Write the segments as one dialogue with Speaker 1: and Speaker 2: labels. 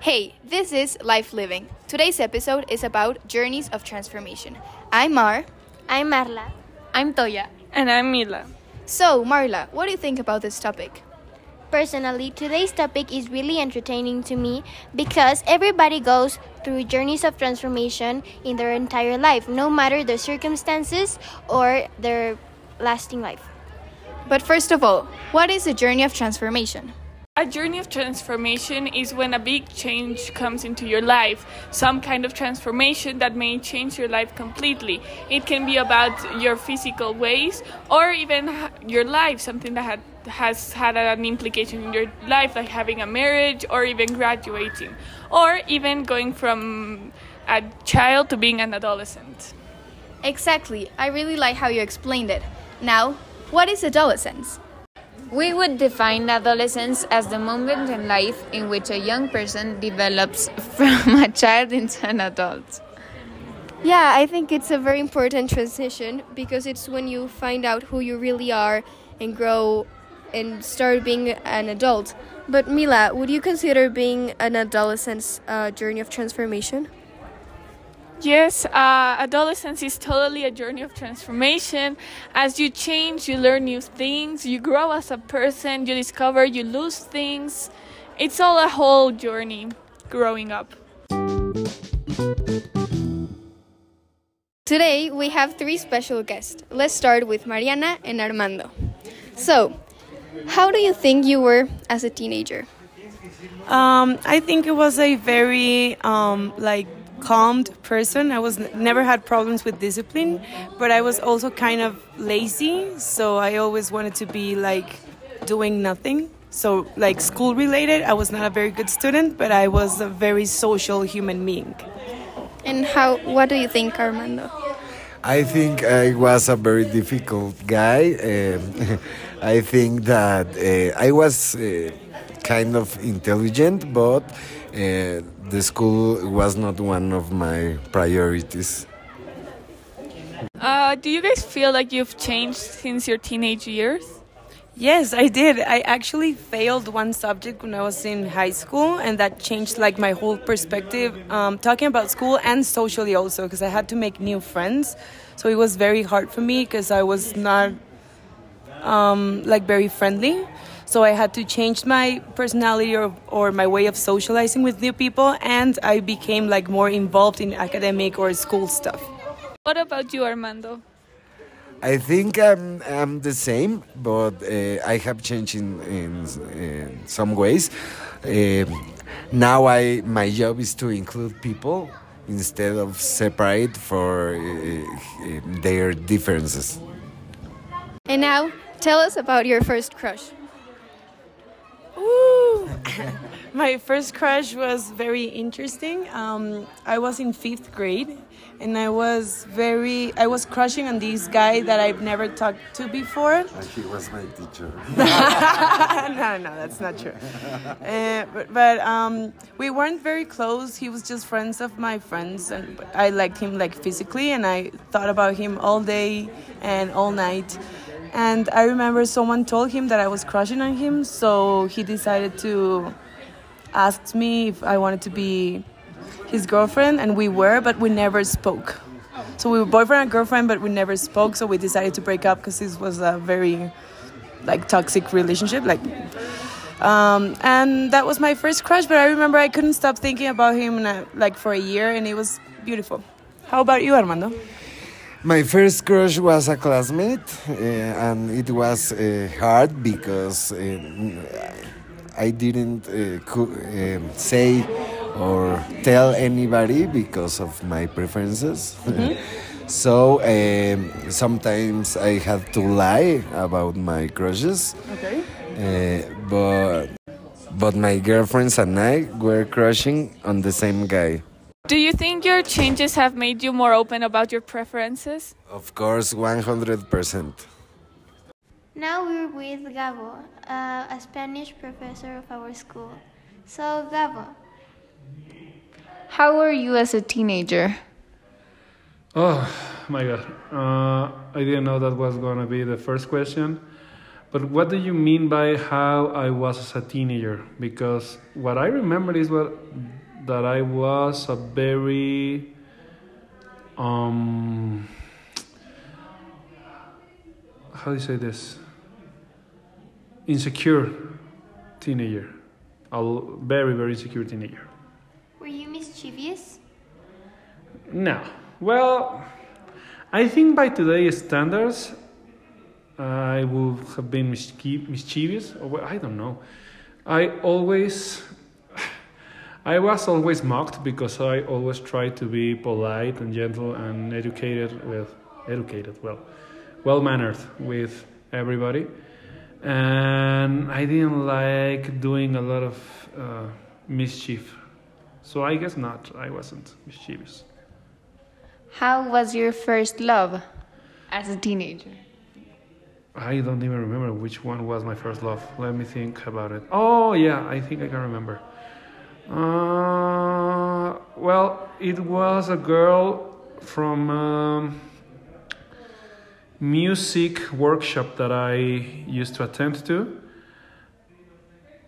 Speaker 1: Hey, this is Life Living. Today's episode is about journeys of transformation. I'm Mar.
Speaker 2: I'm Marla.
Speaker 3: I'm Toya.
Speaker 4: And I'm Mila.
Speaker 1: So, Marla, what do you think about this topic?
Speaker 2: Personally, today's topic is really entertaining to me because everybody goes through journeys of transformation in their entire life, no matter the circumstances or their lasting life.
Speaker 1: But first of all, what is a journey of transformation?
Speaker 4: A journey of transformation is when a big change comes into your life, some kind of transformation that may change your life completely. It can be about your physical ways or even your life, something that had, has had an implication in your life, like having a marriage or even graduating, or even going from a child to being an adolescent.
Speaker 1: Exactly. I really like how you explained it. Now, what is adolescence?
Speaker 3: We would define adolescence as the moment in life in which a young person develops from a child into an adult.
Speaker 5: Yeah, I think it's a very important transition because it's when you find out who you really are and grow and start being an adult. But Mila, would you consider being an adolescent's uh, journey of transformation?
Speaker 4: Yes, uh, adolescence is totally a journey of transformation. As you change, you learn new things, you grow as a person, you discover, you lose things. It's all a whole journey growing up.
Speaker 1: Today we have three special guests. Let's start with Mariana and Armando. So, how do you think you were as a teenager?
Speaker 6: Um, I think it was a very um, like calmed person. I was never had problems with discipline, but I was also kind of lazy, so I always wanted to be like doing nothing. So like school related, I was not a very good student, but I was a very social human being.
Speaker 1: And how what do you think, Armando?
Speaker 7: I think I was a very difficult guy. Um, I think that uh, I was uh, kind of intelligent, but uh, the school was not one of my priorities.
Speaker 4: Uh, do you guys feel like you've changed since your teenage years?
Speaker 6: Yes, I did. I actually failed one subject when I was in high school, and that changed like my whole perspective, um, talking about school and socially also, because I had to make new friends. So it was very hard for me because I was not um, like very friendly. So I had to change my personality or, or my way of socializing with new people, and I became like more involved in academic or school stuff.
Speaker 4: What about you, Armando?
Speaker 7: I think I'm, I'm the same, but uh, I have changed in, in, in some ways. Uh, now I my job is to include people instead of separate for uh, their differences.
Speaker 1: And now, tell us about your first crush.
Speaker 6: Ooh. my first crush was very interesting. Um, I was in fifth grade, and I was very I was crushing on this guy that I've never talked to before.
Speaker 7: And he was my teacher.
Speaker 6: no, no, that's not true. Uh, but but um, we weren't very close. He was just friends of my friends, and I liked him like physically, and I thought about him all day and all night. And I remember someone told him that I was crushing on him, so he decided to ask me if I wanted to be his girlfriend, and we were, but we never spoke. So we were boyfriend and girlfriend, but we never spoke. So we decided to break up because this was a very like toxic relationship, like. Um, and that was my first crush, but I remember I couldn't stop thinking about him uh, like for a year, and it was beautiful. How about you, Armando?
Speaker 7: My first crush was a classmate, uh, and it was uh, hard because uh, I didn't say or tell anybody because of my preferences. Mm-hmm. so um, sometimes I had to lie about my crushes.
Speaker 6: Okay.
Speaker 7: but but my girlfriends and I were crushing on the same guy.
Speaker 4: Do you think your changes have made you more open about your preferences?
Speaker 7: Of course, 100%.
Speaker 2: Now we're with Gabo, uh, a Spanish professor of our school. So, Gabo.
Speaker 3: How were you as a teenager?
Speaker 8: Oh, my God. Uh, I didn't know that was going to be the first question. But what do you mean by how I was as a teenager? Because what I remember is what that I was a very um how do you say this? Insecure teenager. A very very insecure teenager.
Speaker 2: Were you mischievous?
Speaker 8: no. Well i think by today's standards i would have been mischie- mischievous. Or i don't know. I always I was always mocked because I always tried to be polite and gentle and educated with educated, well, well mannered with everybody, and I didn't like doing a lot of uh, mischief. So I guess not. I wasn't mischievous.
Speaker 3: How was your first love as a teenager?
Speaker 8: I don't even remember which one was my first love. Let me think about it. Oh yeah, I think I can remember. Uh, well, it was a girl from um, music workshop that I used to attend to,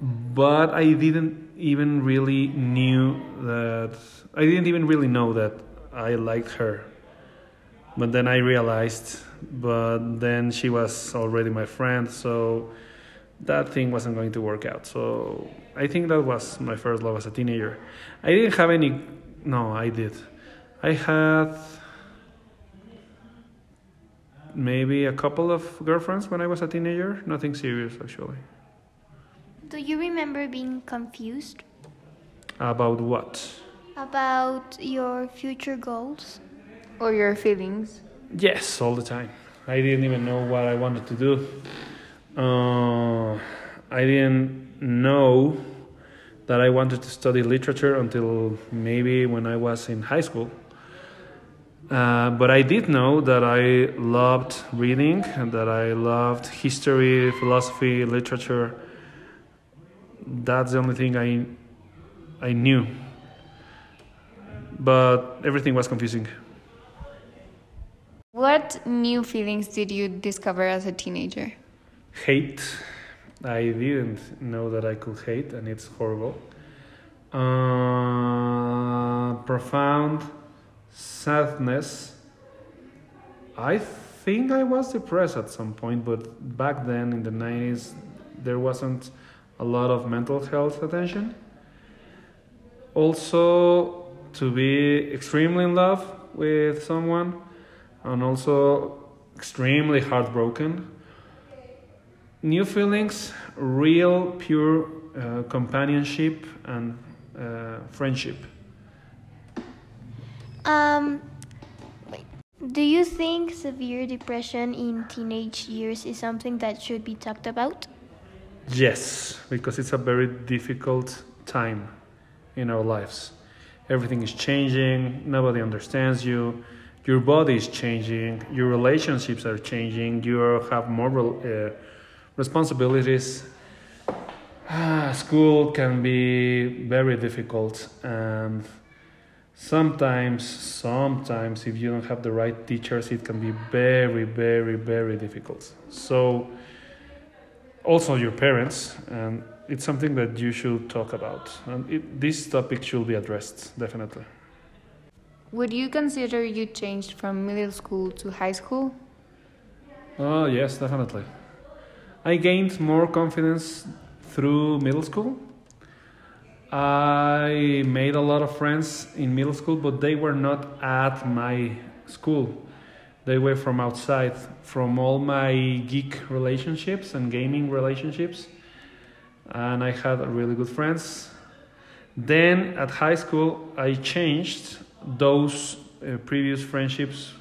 Speaker 8: but I didn't even really knew that I didn't even really know that I liked her. But then I realized, but then she was already my friend, so that thing wasn't going to work out. So I think that was my first love as a teenager. I didn't have any. No, I did. I had maybe a couple of girlfriends when I was a teenager. Nothing serious, actually.
Speaker 2: Do you remember being confused
Speaker 8: About what?
Speaker 2: about your future goals?
Speaker 3: Or your feelings?
Speaker 8: Yes, all the time. I didn't even know what I wanted to do. Uh, I didn't know that I wanted to study literature until maybe when I was in high school. Uh, but I did know that I loved reading and that I loved history, philosophy, literature. That's the only thing I, I knew. But everything was confusing.
Speaker 3: What new feelings did you discover as a teenager?
Speaker 8: Hate. I didn't know that I could hate, and it's horrible. Uh, profound sadness. I think I was depressed at some point, but back then in the 90s, there wasn't a lot of mental health attention. Also, to be extremely in love with someone, and also extremely heartbroken new feelings, real, pure uh, companionship and uh, friendship.
Speaker 2: Um, wait. Do you think severe depression in teenage years is something that should be talked about?
Speaker 8: Yes, because it's a very difficult time in our lives. Everything is changing, nobody understands you, your body is changing, your relationships are changing, you have more uh, responsibilities. Ah, school can be very difficult and sometimes sometimes if you don't have the right teachers it can be very very very difficult so also your parents and it's something that you should talk about and it, this topic should be addressed definitely
Speaker 3: Would you consider you changed from middle school to high school?
Speaker 8: oh yes definitely i gained more confidence through middle school I made a lot of friends in middle school, but they were not at my school. They were from outside, from all my geek relationships and gaming relationships. And I had really good friends. Then at high school, I changed. Those uh, previous friendships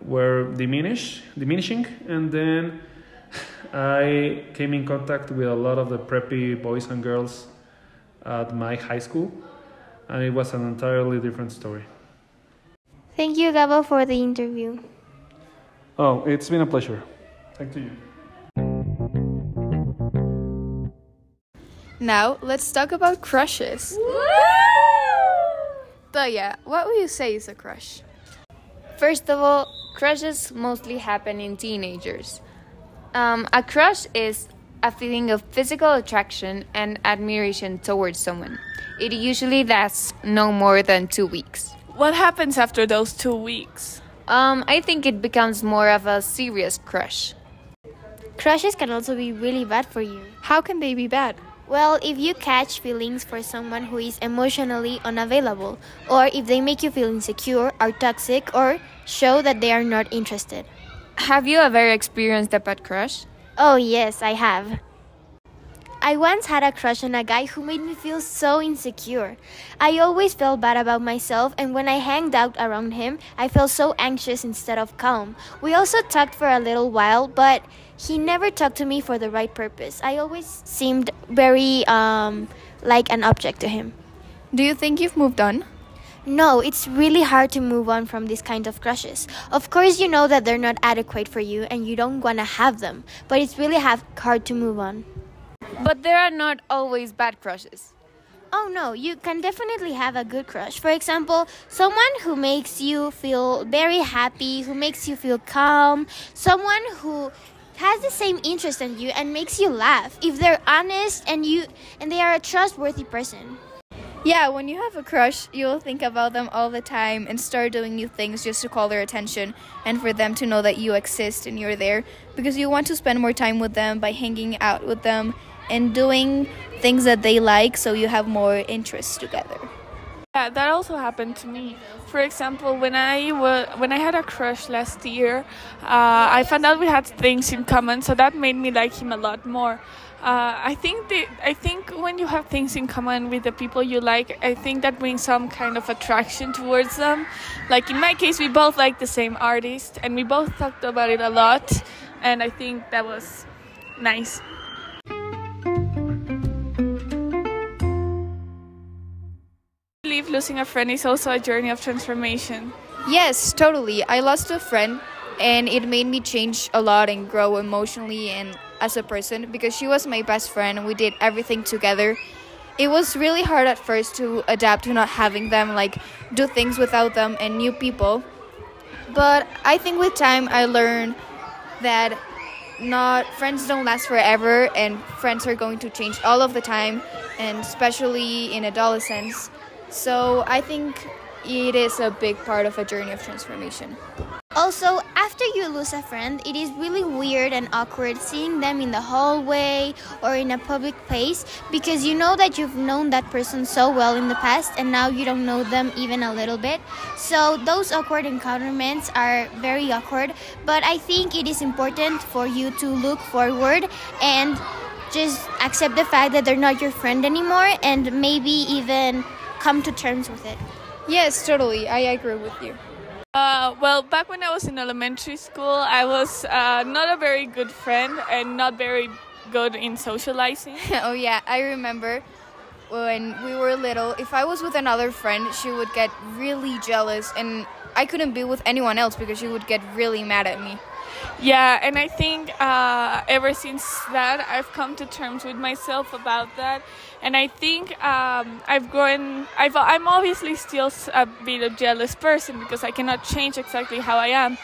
Speaker 8: were diminished, diminishing, and then I came in contact with a lot of the preppy boys and girls at my high school, and it was an entirely different story.
Speaker 2: Thank you, Gabo, for the interview.
Speaker 8: Oh, it's been a pleasure. Thank you.
Speaker 5: Now, let's talk about crushes. Toya, what would you say is a crush?
Speaker 3: First of all, crushes mostly happen in teenagers. Um, a crush is a feeling of physical attraction and admiration towards someone. It usually lasts no more than two weeks.
Speaker 4: What happens after those two weeks?
Speaker 3: Um, I think it becomes more of a serious crush.
Speaker 2: Crushes can also be really bad for you.
Speaker 5: How can they be bad?
Speaker 2: Well, if you catch feelings for someone who is emotionally unavailable, or if they make you feel insecure, are toxic, or show that they are not interested.
Speaker 3: Have you ever experienced a bad crush?
Speaker 2: Oh, yes, I have. I once had a crush on a guy who made me feel so insecure. I always felt bad about myself, and when I hanged out around him, I felt so anxious instead of calm. We also talked for a little while, but he never talked to me for the right purpose. I always seemed very um, like an object to him.
Speaker 5: Do you think you've moved on?
Speaker 2: No, it's really hard to move on from these kind of crushes. Of course, you know that they're not adequate for you and you don't want to have them, but it's really have, hard to move on.
Speaker 3: But there are not always bad crushes.
Speaker 2: Oh no, you can definitely have a good crush. For example, someone who makes you feel very happy, who makes you feel calm, someone who has the same interest in you and makes you laugh if they're honest and you and they are a trustworthy person.
Speaker 5: Yeah, when you have a crush, you'll think about them all the time and start doing new things just to call their attention and for them to know that you exist and you're there because you want to spend more time with them by hanging out with them and doing things that they like so you have more interests together.
Speaker 4: Yeah, that also happened to me. For example, when I when I had a crush last year, uh, I found out we had things in common, so that made me like him a lot more. Uh, I think the, I think when you have things in common with the people you like, I think that brings some kind of attraction towards them. Like in my case, we both like the same artist, and we both talked about it a lot, and I think that was nice. I believe losing a friend is also a journey of transformation.
Speaker 5: Yes, totally. I lost a friend and it made me change a lot and grow emotionally and as a person because she was my best friend and we did everything together. It was really hard at first to adapt to not having them, like do things without them and new people. But I think with time I learned that not friends don't last forever and friends are going to change all of the time and especially in adolescence. So I think it is a big part of a journey of transformation.
Speaker 2: Also, after you lose a friend, it is really weird and awkward seeing them in the hallway or in a public place because you know that you've known that person so well in the past and now you don't know them even a little bit. So, those awkward encounterments are very awkward, but I think it is important for you to look forward and just accept the fact that they're not your friend anymore and maybe even come to terms with it.
Speaker 5: Yes, totally. I agree with you.
Speaker 4: Uh, well, back when I was in elementary school, I was uh, not a very good friend and not very good in socializing.
Speaker 5: oh, yeah, I remember when we were little, if I was with another friend, she would get really jealous, and I couldn't be with anyone else because she would get really mad at me.
Speaker 4: Yeah, and I think uh, ever since that, I've come to terms with myself about that, and I think um, I've grown. I've, I'm obviously still a bit of jealous person because I cannot change exactly how I am,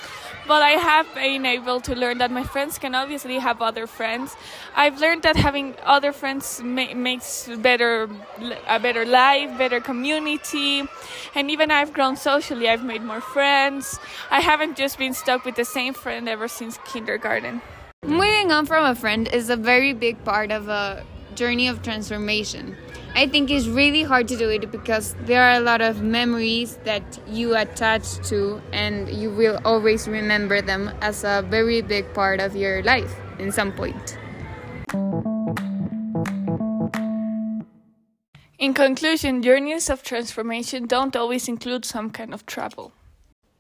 Speaker 4: but I have been able to learn that my friends can obviously have other friends. I've learned that having other friends ma- makes better a better life, better community, and even I've grown socially. I've made more friends. I haven't just been stuck with the same friend ever since kindergarten.
Speaker 3: Moving on from a friend is a very big part of a journey of transformation. I think it's really hard to do it because there are a lot of memories that you attach to, and you will always remember them as a very big part of your life in some point.
Speaker 4: In conclusion, journeys of transformation don't always include some kind of trouble.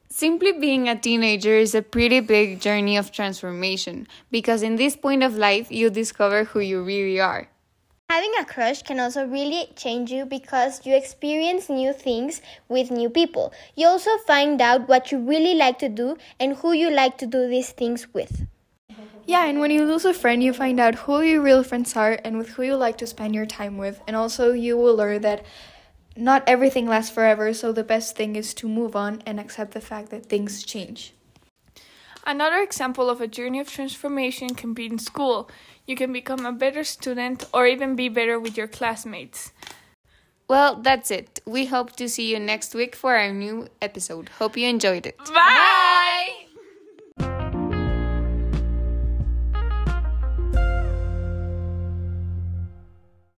Speaker 3: Simply being a teenager is a pretty big journey of transformation because in this point of life you discover who you really are.
Speaker 2: Having a crush can also really change you because you experience new things with new people. You also find out what you really like to do and who you like to do these things with.
Speaker 5: Yeah, and when you lose a friend, you find out who your real friends are and with who you like to spend your time with. And also, you will learn that not everything lasts forever, so the best thing is to move on and accept the fact that things change.
Speaker 4: Another example of a journey of transformation can be in school. You can become a better student or even be better with your classmates.
Speaker 3: Well, that's it. We hope to see you next week for our new episode. Hope you enjoyed it.
Speaker 4: Bye!